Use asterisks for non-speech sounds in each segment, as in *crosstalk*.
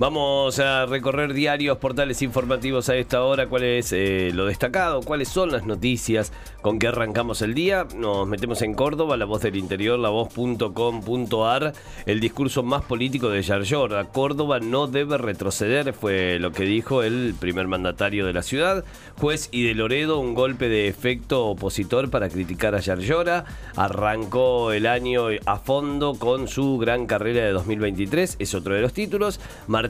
Vamos a recorrer diarios, portales informativos a esta hora, cuál es eh, lo destacado, cuáles son las noticias con que arrancamos el día. Nos metemos en Córdoba, la voz del interior, la voz.com.ar, el discurso más político de Yarlora. Córdoba no debe retroceder, fue lo que dijo el primer mandatario de la ciudad. Juez y de Loredo, un golpe de efecto opositor para criticar a Yarlora. Arrancó el año a fondo con su gran carrera de 2023, es otro de los títulos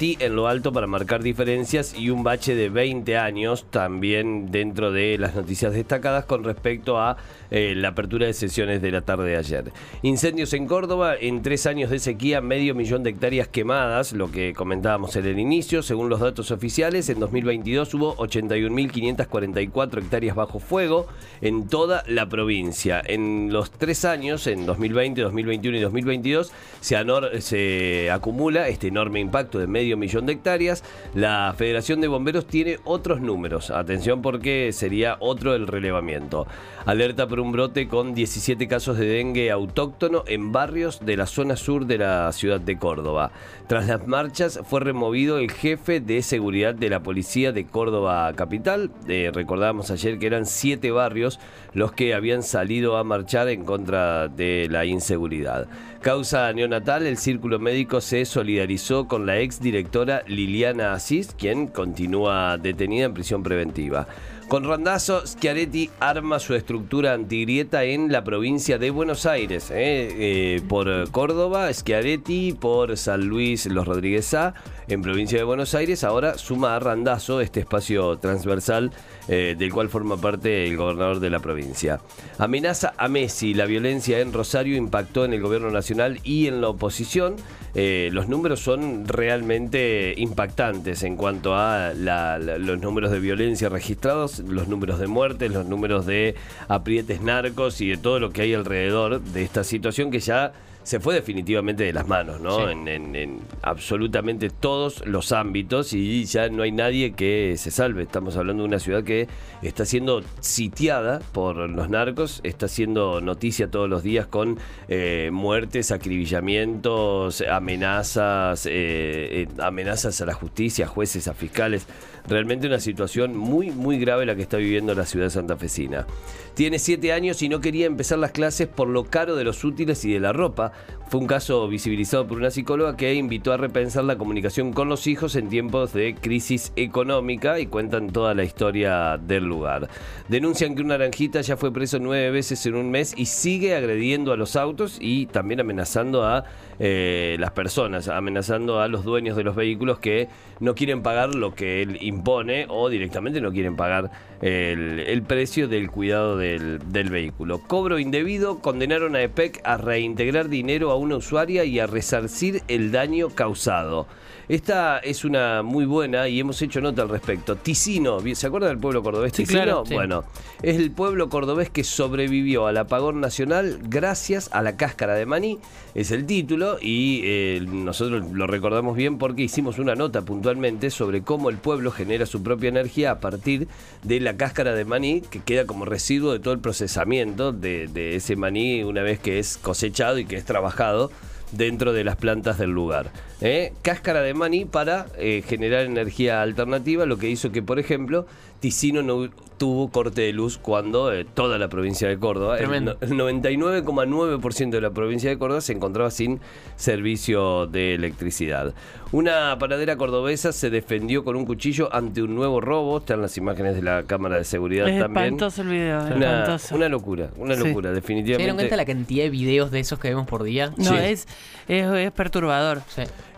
en lo alto para marcar diferencias y un bache de 20 años también dentro de las noticias destacadas con respecto a eh, la apertura de sesiones de la tarde de ayer. Incendios en Córdoba, en tres años de sequía, medio millón de hectáreas quemadas, lo que comentábamos en el inicio, según los datos oficiales, en 2022 hubo 81.544 hectáreas bajo fuego en toda la provincia. En los tres años, en 2020, 2021 y 2022, se, se acumula este enorme impacto de medio medio millón de hectáreas. La Federación de Bomberos tiene otros números. Atención porque sería otro el relevamiento. Alerta por un brote con 17 casos de dengue autóctono en barrios de la zona sur de la ciudad de Córdoba. Tras las marchas fue removido el jefe de seguridad de la policía de Córdoba capital. Eh, recordábamos ayer que eran siete barrios los que habían salido a marchar en contra de la inseguridad. Causa neonatal, el círculo médico se solidarizó con la ex directora Liliana Asís, quien continúa detenida en prisión preventiva. Con randazo, Schiaretti arma su estructura antigrieta en la provincia de Buenos Aires. ¿eh? Eh, por Córdoba, Schiaretti, por San Luis, Los Rodríguez A, en provincia de Buenos Aires. Ahora suma a Randazo este espacio transversal eh, del cual forma parte el gobernador de la provincia. Amenaza a Messi. La violencia en Rosario impactó en el gobierno nacional y en la oposición. Eh, los números son realmente impactantes en cuanto a los números de violencia registrados, los números de muertes, los números de aprietes narcos y de todo lo que hay alrededor de esta situación que ya se fue definitivamente de las manos, ¿no? En, absolutamente todos los ámbitos y ya no hay nadie que se salve. Estamos hablando de una ciudad que está siendo sitiada por los narcos, está siendo noticia todos los días con eh, muertes, acribillamientos, amenazas, eh, eh, amenazas a la justicia, a jueces, a fiscales. Realmente una situación muy, muy grave la que está viviendo la ciudad santafesina. Tiene siete años y no quería empezar las clases por lo caro de los útiles y de la ropa. Fue un caso visibilizado por una psicóloga que invitó a repensar la comunicación con los hijos en tiempos de crisis económica y cuentan toda la historia del lugar. Denuncian que un naranjita ya fue preso nueve veces en un mes y sigue agrediendo a los autos y también amenazando a eh, las personas, amenazando a los dueños de los vehículos que no quieren pagar lo que él impone o directamente no quieren pagar el, precio del cuidado del, vehículo. Cobro indebido, condenaron a EPEC a reintegrar dinero a una usuaria y a resarcir el daño causado. Esta es una muy buena y hemos hecho nota al respecto. Ticino, ¿se acuerda del pueblo cordobés Ticino? Bueno, es el pueblo cordobés que sobrevivió al apagón nacional gracias a la cáscara de maní, es el título, y eh, nosotros lo recordamos bien porque hicimos una nota puntualmente sobre cómo el pueblo genera su propia energía a partir de la cáscara de maní que queda como residuo de todo el procesamiento de, de ese maní una vez que es cosechado y que es trabajado dentro de las plantas del lugar. ¿eh? Cáscara de maní para eh, generar energía alternativa, lo que hizo que, por ejemplo, Ticino no tuvo corte de luz cuando eh, toda la provincia de Córdoba, el, 99,9% de la provincia de Córdoba se encontraba sin servicio de electricidad. Una paradera cordobesa se defendió con un cuchillo ante un nuevo robo, están las imágenes de la cámara de seguridad es también. Espantoso el video, una, una locura, una locura, definitivamente. ¿Se dieron cuenta la cantidad de videos de esos que vemos por día? No, es, es, perturbador.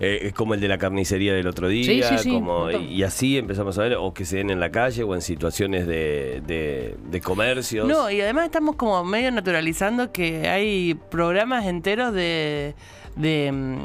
Eh, es como el de la carnicería del otro día, como, y así empezamos a ver, o que se den en la calle o en situaciones de, de, de comercios. No, y además estamos como medio naturalizando que hay programas enteros de, de mm,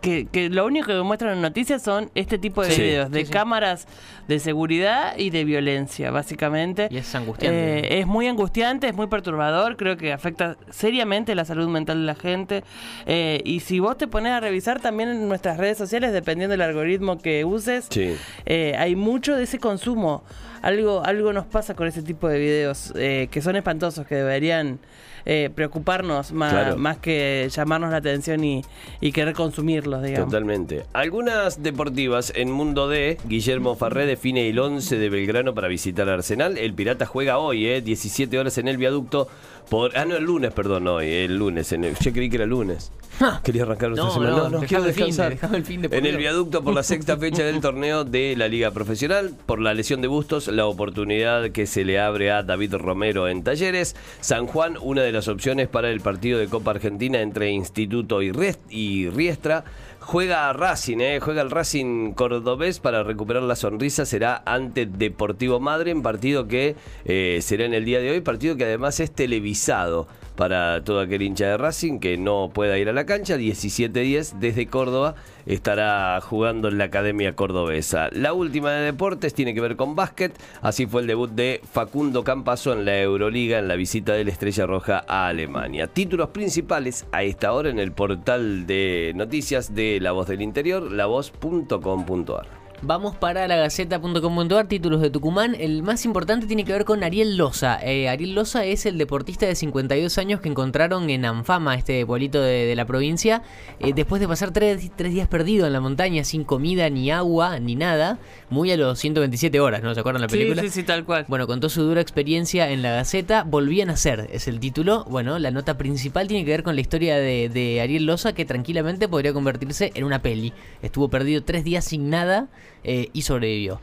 que, que lo único que muestran en noticias son este tipo de Sí. videos, de Sí, sí. cámaras de seguridad y de violencia, básicamente. Y es angustiante. Eh, es muy angustiante, es muy perturbador, creo que afecta seriamente la salud mental de la gente. Eh, y si vos te pones a revisar también en nuestras redes sociales, dependiendo del algoritmo que uses, Sí. eh, hay mucho de ese consumo. Algo, algo nos pasa con ese tipo de videos eh, que son espantosos, que deberían eh, preocuparnos más, Claro. más que llamarnos la atención y, y querer consumirlos, digamos. Totalmente. Algunas deportivas en Mundo D, Guillermo Farré define el 11 de Belgrano para visitar Arsenal. El Pirata juega hoy, eh, 17 horas en el viaducto. Por, ah, no, el lunes, perdón, hoy, el lunes. En el- yo creí que era lunes. *laughs* Quería arrancar No, semana. no, No, no, quiero el fin, descansar. el fin de en el viaducto por la sexta fecha del torneo de la Liga Profesional. Por la lesión de Bustos, la oportunidad que se le abre a David Romero en Talleres. San Juan, una de las opciones para el partido de Copa Argentina entre Instituto y, y Riestra. Juega Racing, eh, juega el Racing cordobés para recuperar la sonrisa. Será ante Deportivo Madre, en partido que eh, será en el día de hoy. Partido que además es televisado para todo aquel hincha de Racing que no pueda ir a la cancha. 17-10 desde Córdoba estará jugando en la Academia Cordobesa. La última de deportes tiene que ver con básquet. Así fue el debut de Facundo Campazo en la Euroliga en la visita de la Estrella Roja a Alemania. Títulos principales a esta hora en el portal de noticias de La Voz del Interior, lavoz.com.ar. Vamos para la gaceta.com.ar, títulos de Tucumán. El más importante tiene que ver con Ariel Loza. Eh, Ariel Loza es el deportista de 52 años que encontraron en Anfama, este pueblito de, de la provincia, eh, después de pasar tres, tres días perdido en la montaña, sin comida, ni agua, ni nada, muy a los 127 horas, ¿no? ¿Se acuerdan la Sí, película? sí, sí, tal cual. Bueno, contó su dura experiencia en la Gaceta. Volvían a ser, es el título. Bueno, la nota principal tiene que ver con la historia de, de Ariel Loza, que tranquilamente podría convertirse en una peli. Estuvo perdido tres días sin nada eh, y sobrevivió.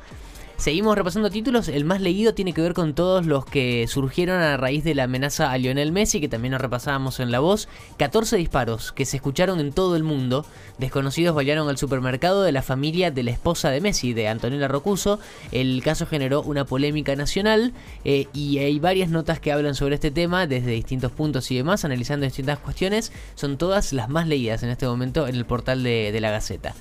Seguimos repasando títulos. El más leído tiene que ver con todos los que surgieron a raíz de la amenaza a Lionel Messi, que también nos repasábamos en la voz. 14 disparos que se escucharon en todo el mundo. Desconocidos balearon al supermercado de la familia de la esposa de Messi, de Antonella Rocuso. El caso generó una polémica nacional eh, y hay varias notas que hablan sobre este tema desde distintos puntos y demás, analizando distintas cuestiones. Son todas las más leídas en este momento en el portal de la Gaceta.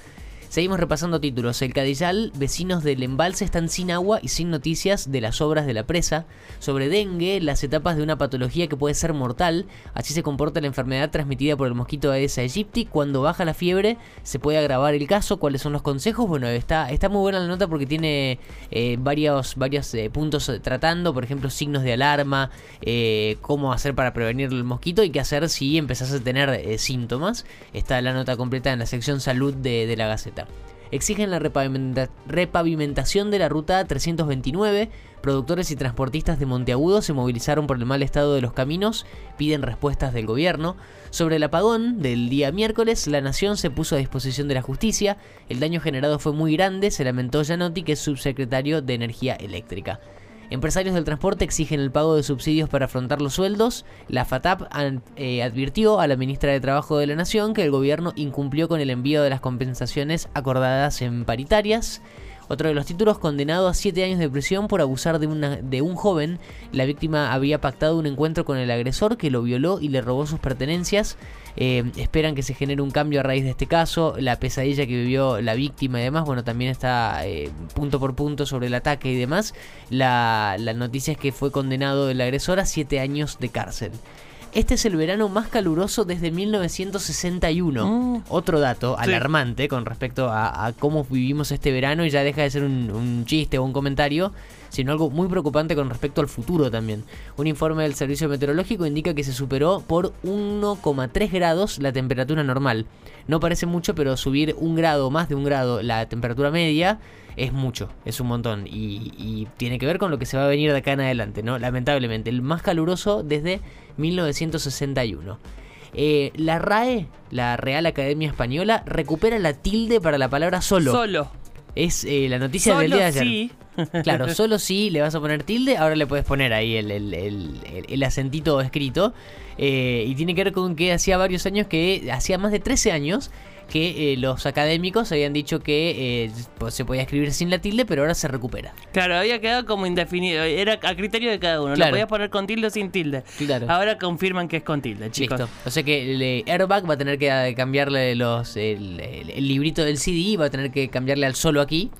Seguimos repasando títulos. El Cadillal, vecinos del embalse están sin agua y sin noticias de las obras de la presa. Sobre dengue, las etapas de una patología que puede ser mortal. Así se comporta la enfermedad transmitida por el mosquito Aedes aegypti. Cuando baja la fiebre, se puede agravar el caso. ¿Cuáles son los consejos? Bueno, está, está muy buena la nota porque tiene eh, varios, varios eh, puntos tratando. Por ejemplo, signos de alarma, eh, cómo hacer para prevenir el mosquito y qué hacer si empezás a tener síntomas. Está la nota completa en la sección salud de, de la Gaceta exigen la repavimenta- repavimentación de la ruta 329. Productores y transportistas de Monteagudo se movilizaron por el mal estado de los caminos, piden respuestas del gobierno. Sobre el apagón del día miércoles, la nación se puso a disposición de la justicia. El daño generado fue muy grande, se lamentó Gianotti, que es subsecretario de Energía Eléctrica. Empresarios del transporte exigen el pago de subsidios para afrontar los sueldos. La FATAP eh, advirtió a la ministra de Trabajo de la Nación que el gobierno incumplió con el envío de las compensaciones acordadas en paritarias. Otro de los títulos, condenado a 7 años de prisión por abusar de, una- un joven. La víctima había pactado un encuentro con el agresor que lo violó y le robó sus pertenencias. Eh, esperan que se genere un cambio a raíz de este caso. La pesadilla que vivió la víctima y demás, bueno, también está eh, punto por punto sobre el ataque y demás. La, la noticia es que fue condenado el agresor a 7 años de cárcel. Este es el verano más caluroso desde 1961. Mm. Otro dato alarmante con respecto a, a cómo vivimos este verano y ya deja de ser un, un chiste o un comentario, sino algo muy preocupante con respecto al futuro también. Un informe del Servicio Meteorológico indica que se superó por 1,3 grados la temperatura normal. No parece mucho, pero subir un grado, más de un grado, la temperatura media es mucho, es un montón. Y, y tiene que ver con lo que se va a venir de acá en adelante, ¿no? Lamentablemente, el más caluroso desde 1961. Eh, la RAE, la Real Academia Española, recupera la tilde para la palabra solo. Solo. Es eh, la noticia del Solo día de ayer. sí. *laughs* Claro, solo si le vas a poner tilde, ahora le puedes poner ahí el, el- el- el- el acentito escrito. Eh, y tiene que ver con que hacía varios años que, hacía más de 13 años, que eh, los académicos habían dicho que eh, pues, se podía escribir sin la tilde, pero ahora se recupera. Claro, había quedado como indefinido. Era a criterio de cada uno. Claro. Lo podías poner con tilde o sin tilde. Claro. Ahora confirman que es con tilde, chicos. Listo. O sea que el eh, Airbag va a tener que eh, cambiarle los el, el- el librito del CD, va a tener que cambiarle al solo aquí.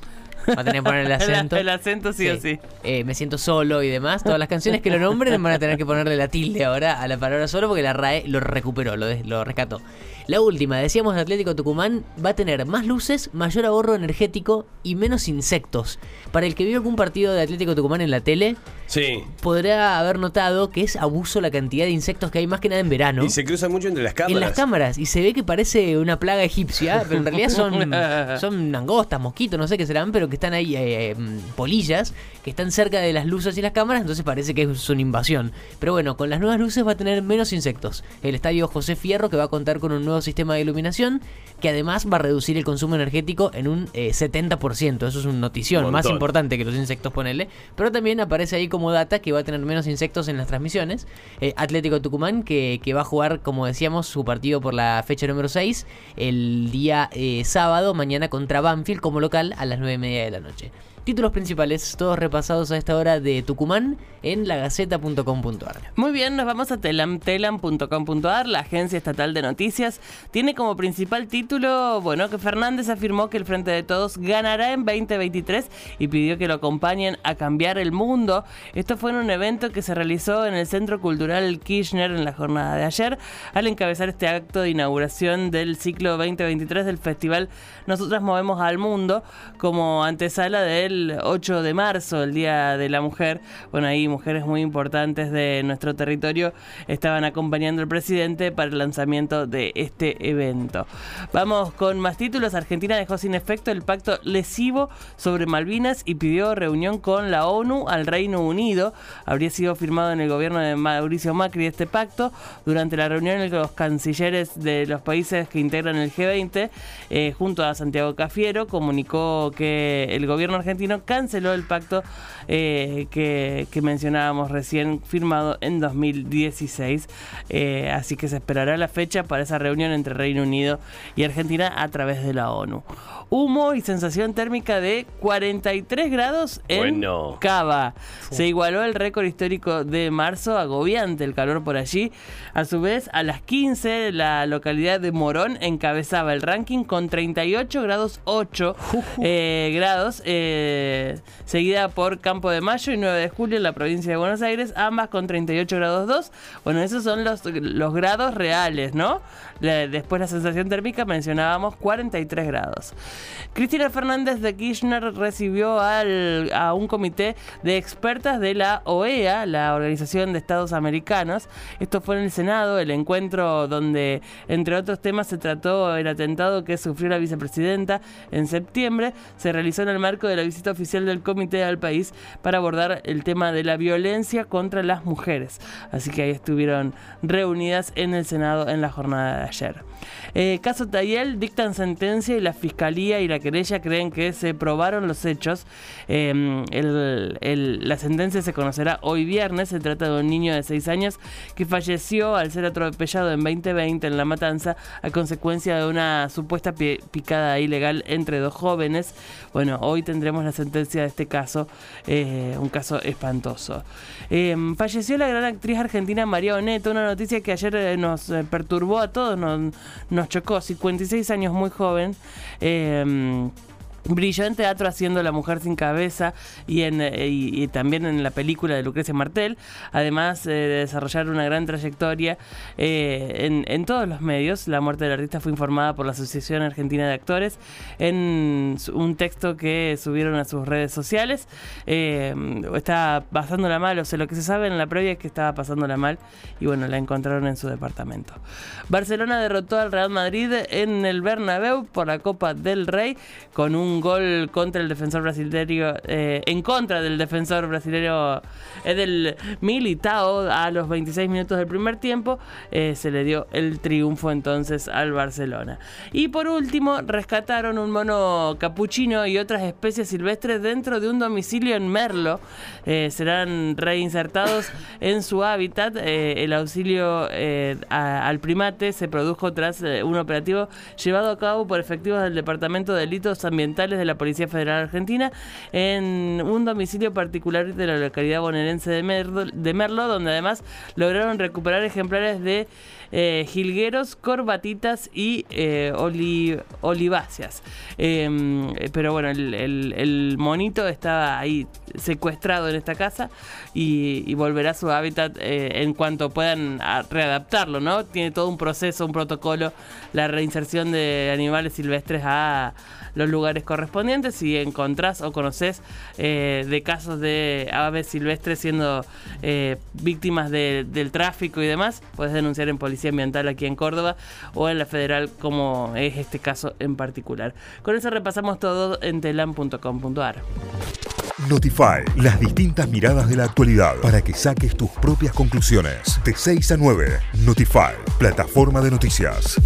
Va a tener que poner el *laughs* acento. El, acento sí, o sí. Eh, me siento solo y demás. Todas las canciones que lo nombren van a tener que ponerle la tilde ahora a la palabra solo porque la RAE lo recuperó, lo, lo rescató. La última, decíamos de Atlético Tucumán, va a tener más luces, mayor ahorro energético y menos insectos. Para el que vio algún partido de Atlético Tucumán en la tele, Sí. podrá haber notado que es abuso la cantidad de insectos que hay más que nada en verano. Y se cruza mucho entre las cámaras. En las cámaras, y se ve que parece una plaga egipcia, *laughs* pero en realidad son, son langostas, mosquitos, no sé qué serán, pero que están ahí, eh, mm, polillas, que están cerca de las luces y las cámaras, entonces parece que es una invasión. Pero bueno, con las nuevas luces va a tener menos insectos. El estadio José Fierro, que va a contar con un nuevo sistema de iluminación, que además va a reducir el consumo energético en un eh, 70%. Eso es una notición, Un más importante que los insectos, ponele. Pero también aparece ahí como data que va a tener menos insectos en las transmisiones. Eh, Atlético Tucumán, que, que va a jugar, como decíamos, su partido por la fecha número 6, el día eh, sábado, mañana contra Banfield como local a las 9 y media de la noche. Títulos principales, todos repasados a esta hora de Tucumán en lagaceta.com.ar. Muy bien, nos vamos a telam, telam.com.ar, la agencia estatal de noticias. Tiene como principal título, bueno, que Fernández afirmó que el Frente de Todos ganará en 2023 y pidió que lo acompañen a cambiar el mundo. Esto fue en un evento que se realizó en el Centro Cultural Kirchner en la jornada de ayer, al encabezar este acto de inauguración del ciclo 2023 del festival Nosotras Movemos al Mundo, como antesala del 8 de marzo, el Día de la Mujer. Bueno, ahí mujeres muy importantes de nuestro territorio estaban acompañando al presidente para el lanzamiento de este evento. Vamos con más títulos. Argentina dejó sin efecto el pacto lesivo sobre Malvinas y pidió reunión con la ONU al Reino Unido. Habría sido firmado en el gobierno de Mauricio Macri este pacto durante la reunión los cancilleres de los países que integran el G20 eh, junto a Santiago Cafiero comunicó que el gobierno argentino canceló el pacto eh, que, que mencionábamos recién firmado en 2016 Eh, así que se esperará la fecha para esa reunión entre Reino Unido y Argentina a través de la ONU humo y sensación térmica de 43 grados en Bueno. Cava. Se igualó el récord histórico de marzo, agobiante el calor por allí. A su vez, a las 15, la localidad de Morón encabezaba el ranking con 38 grados 8 eh, grados, eh, seguida por Campo de Mayo y 9 de julio en la provincia de Buenos Aires, ambas con 38 grados 2. Bueno, esos son los, los grados reales, ¿no? Después la sensación térmica mencionábamos 43 grados. Cristina Fernández de Kirchner recibió al- a un comité de expertas de la OEA, la Organización de Estados Americanos. Esto fue en el Senado, el encuentro donde, entre otros temas, se trató el atentado que sufrió la vicepresidenta en septiembre. Se realizó en el marco de la oficial del comité al país para abordar el tema de la violencia contra las mujeres. Así que ahí estuvieron reunidas en el Senado en la jornada de ayer. Eh, caso Tayel, dictan sentencia y la fiscalía y la querella creen que se probaron los hechos. El- la sentencia se conocerá hoy viernes. Se trata de un niño de 6 años que falleció al ser atropellado en 2020 en La Matanza a consecuencia de una supuesta pi- picada ilegal entre dos jóvenes. Bueno, hoy tendremos la sentencia de este caso, eh, un caso espantoso. Eh, falleció la gran actriz argentina María Oneto, una noticia que ayer eh, nos eh, perturbó a todos, nos, nos chocó. 56 años, muy joven. Eh, Brilló en teatro haciendo La Mujer sin Cabeza y, en, eh, y, también en la película de Lucrecia Martel, además eh, de desarrollar una gran trayectoria eh, en, en todos los medios. La muerte del artista fue informada por la Asociación Argentina de Actores en un texto que subieron a sus redes sociales. Eh, está pasándola mal, o sea, lo que se sabe en la previa es que estaba pasándola mal y bueno, la encontraron en su departamento. Barcelona derrotó al Real Madrid en el Bernabéu por la Copa del Rey con un un gol contra el defensor brasileño, eh, en contra del defensor brasileño Edel Militao a los 26 minutos del primer tiempo. Eh, se le dio el triunfo entonces al Barcelona. Y por último, rescataron un mono capuchino y otras especies silvestres dentro de un domicilio en Merlo. Eh, serán reinsertados en su hábitat. el auxilio al primate se produjo tras un operativo llevado a cabo por efectivos del Departamento de Delitos Ambientales de la Policía Federal Argentina en un domicilio particular de la localidad bonaerense de Merlo, de Merlo donde además lograron recuperar ejemplares de eh, jilgueros, corbatitas y eh, oliváceas. Em, pero bueno, el, monito está ahí secuestrado en esta casa y, volverá a su hábitat eh, en cuanto puedan readaptarlo, ¿no? Tiene todo un proceso, un protocolo, la reinserción de animales silvestres a los lugares correspondientes. Si encontrás o conoces eh, de casos de aves silvestres siendo eh, víctimas del tráfico y demás, puedes denunciar en Policía Ambiental aquí en Córdoba o en la Federal, como es este caso en particular. Con eso repasamos todo en telam.com.ar. Notify, las distintas miradas de la actualidad para que saques tus propias conclusiones. De 6 a 9, Notify, plataforma de noticias.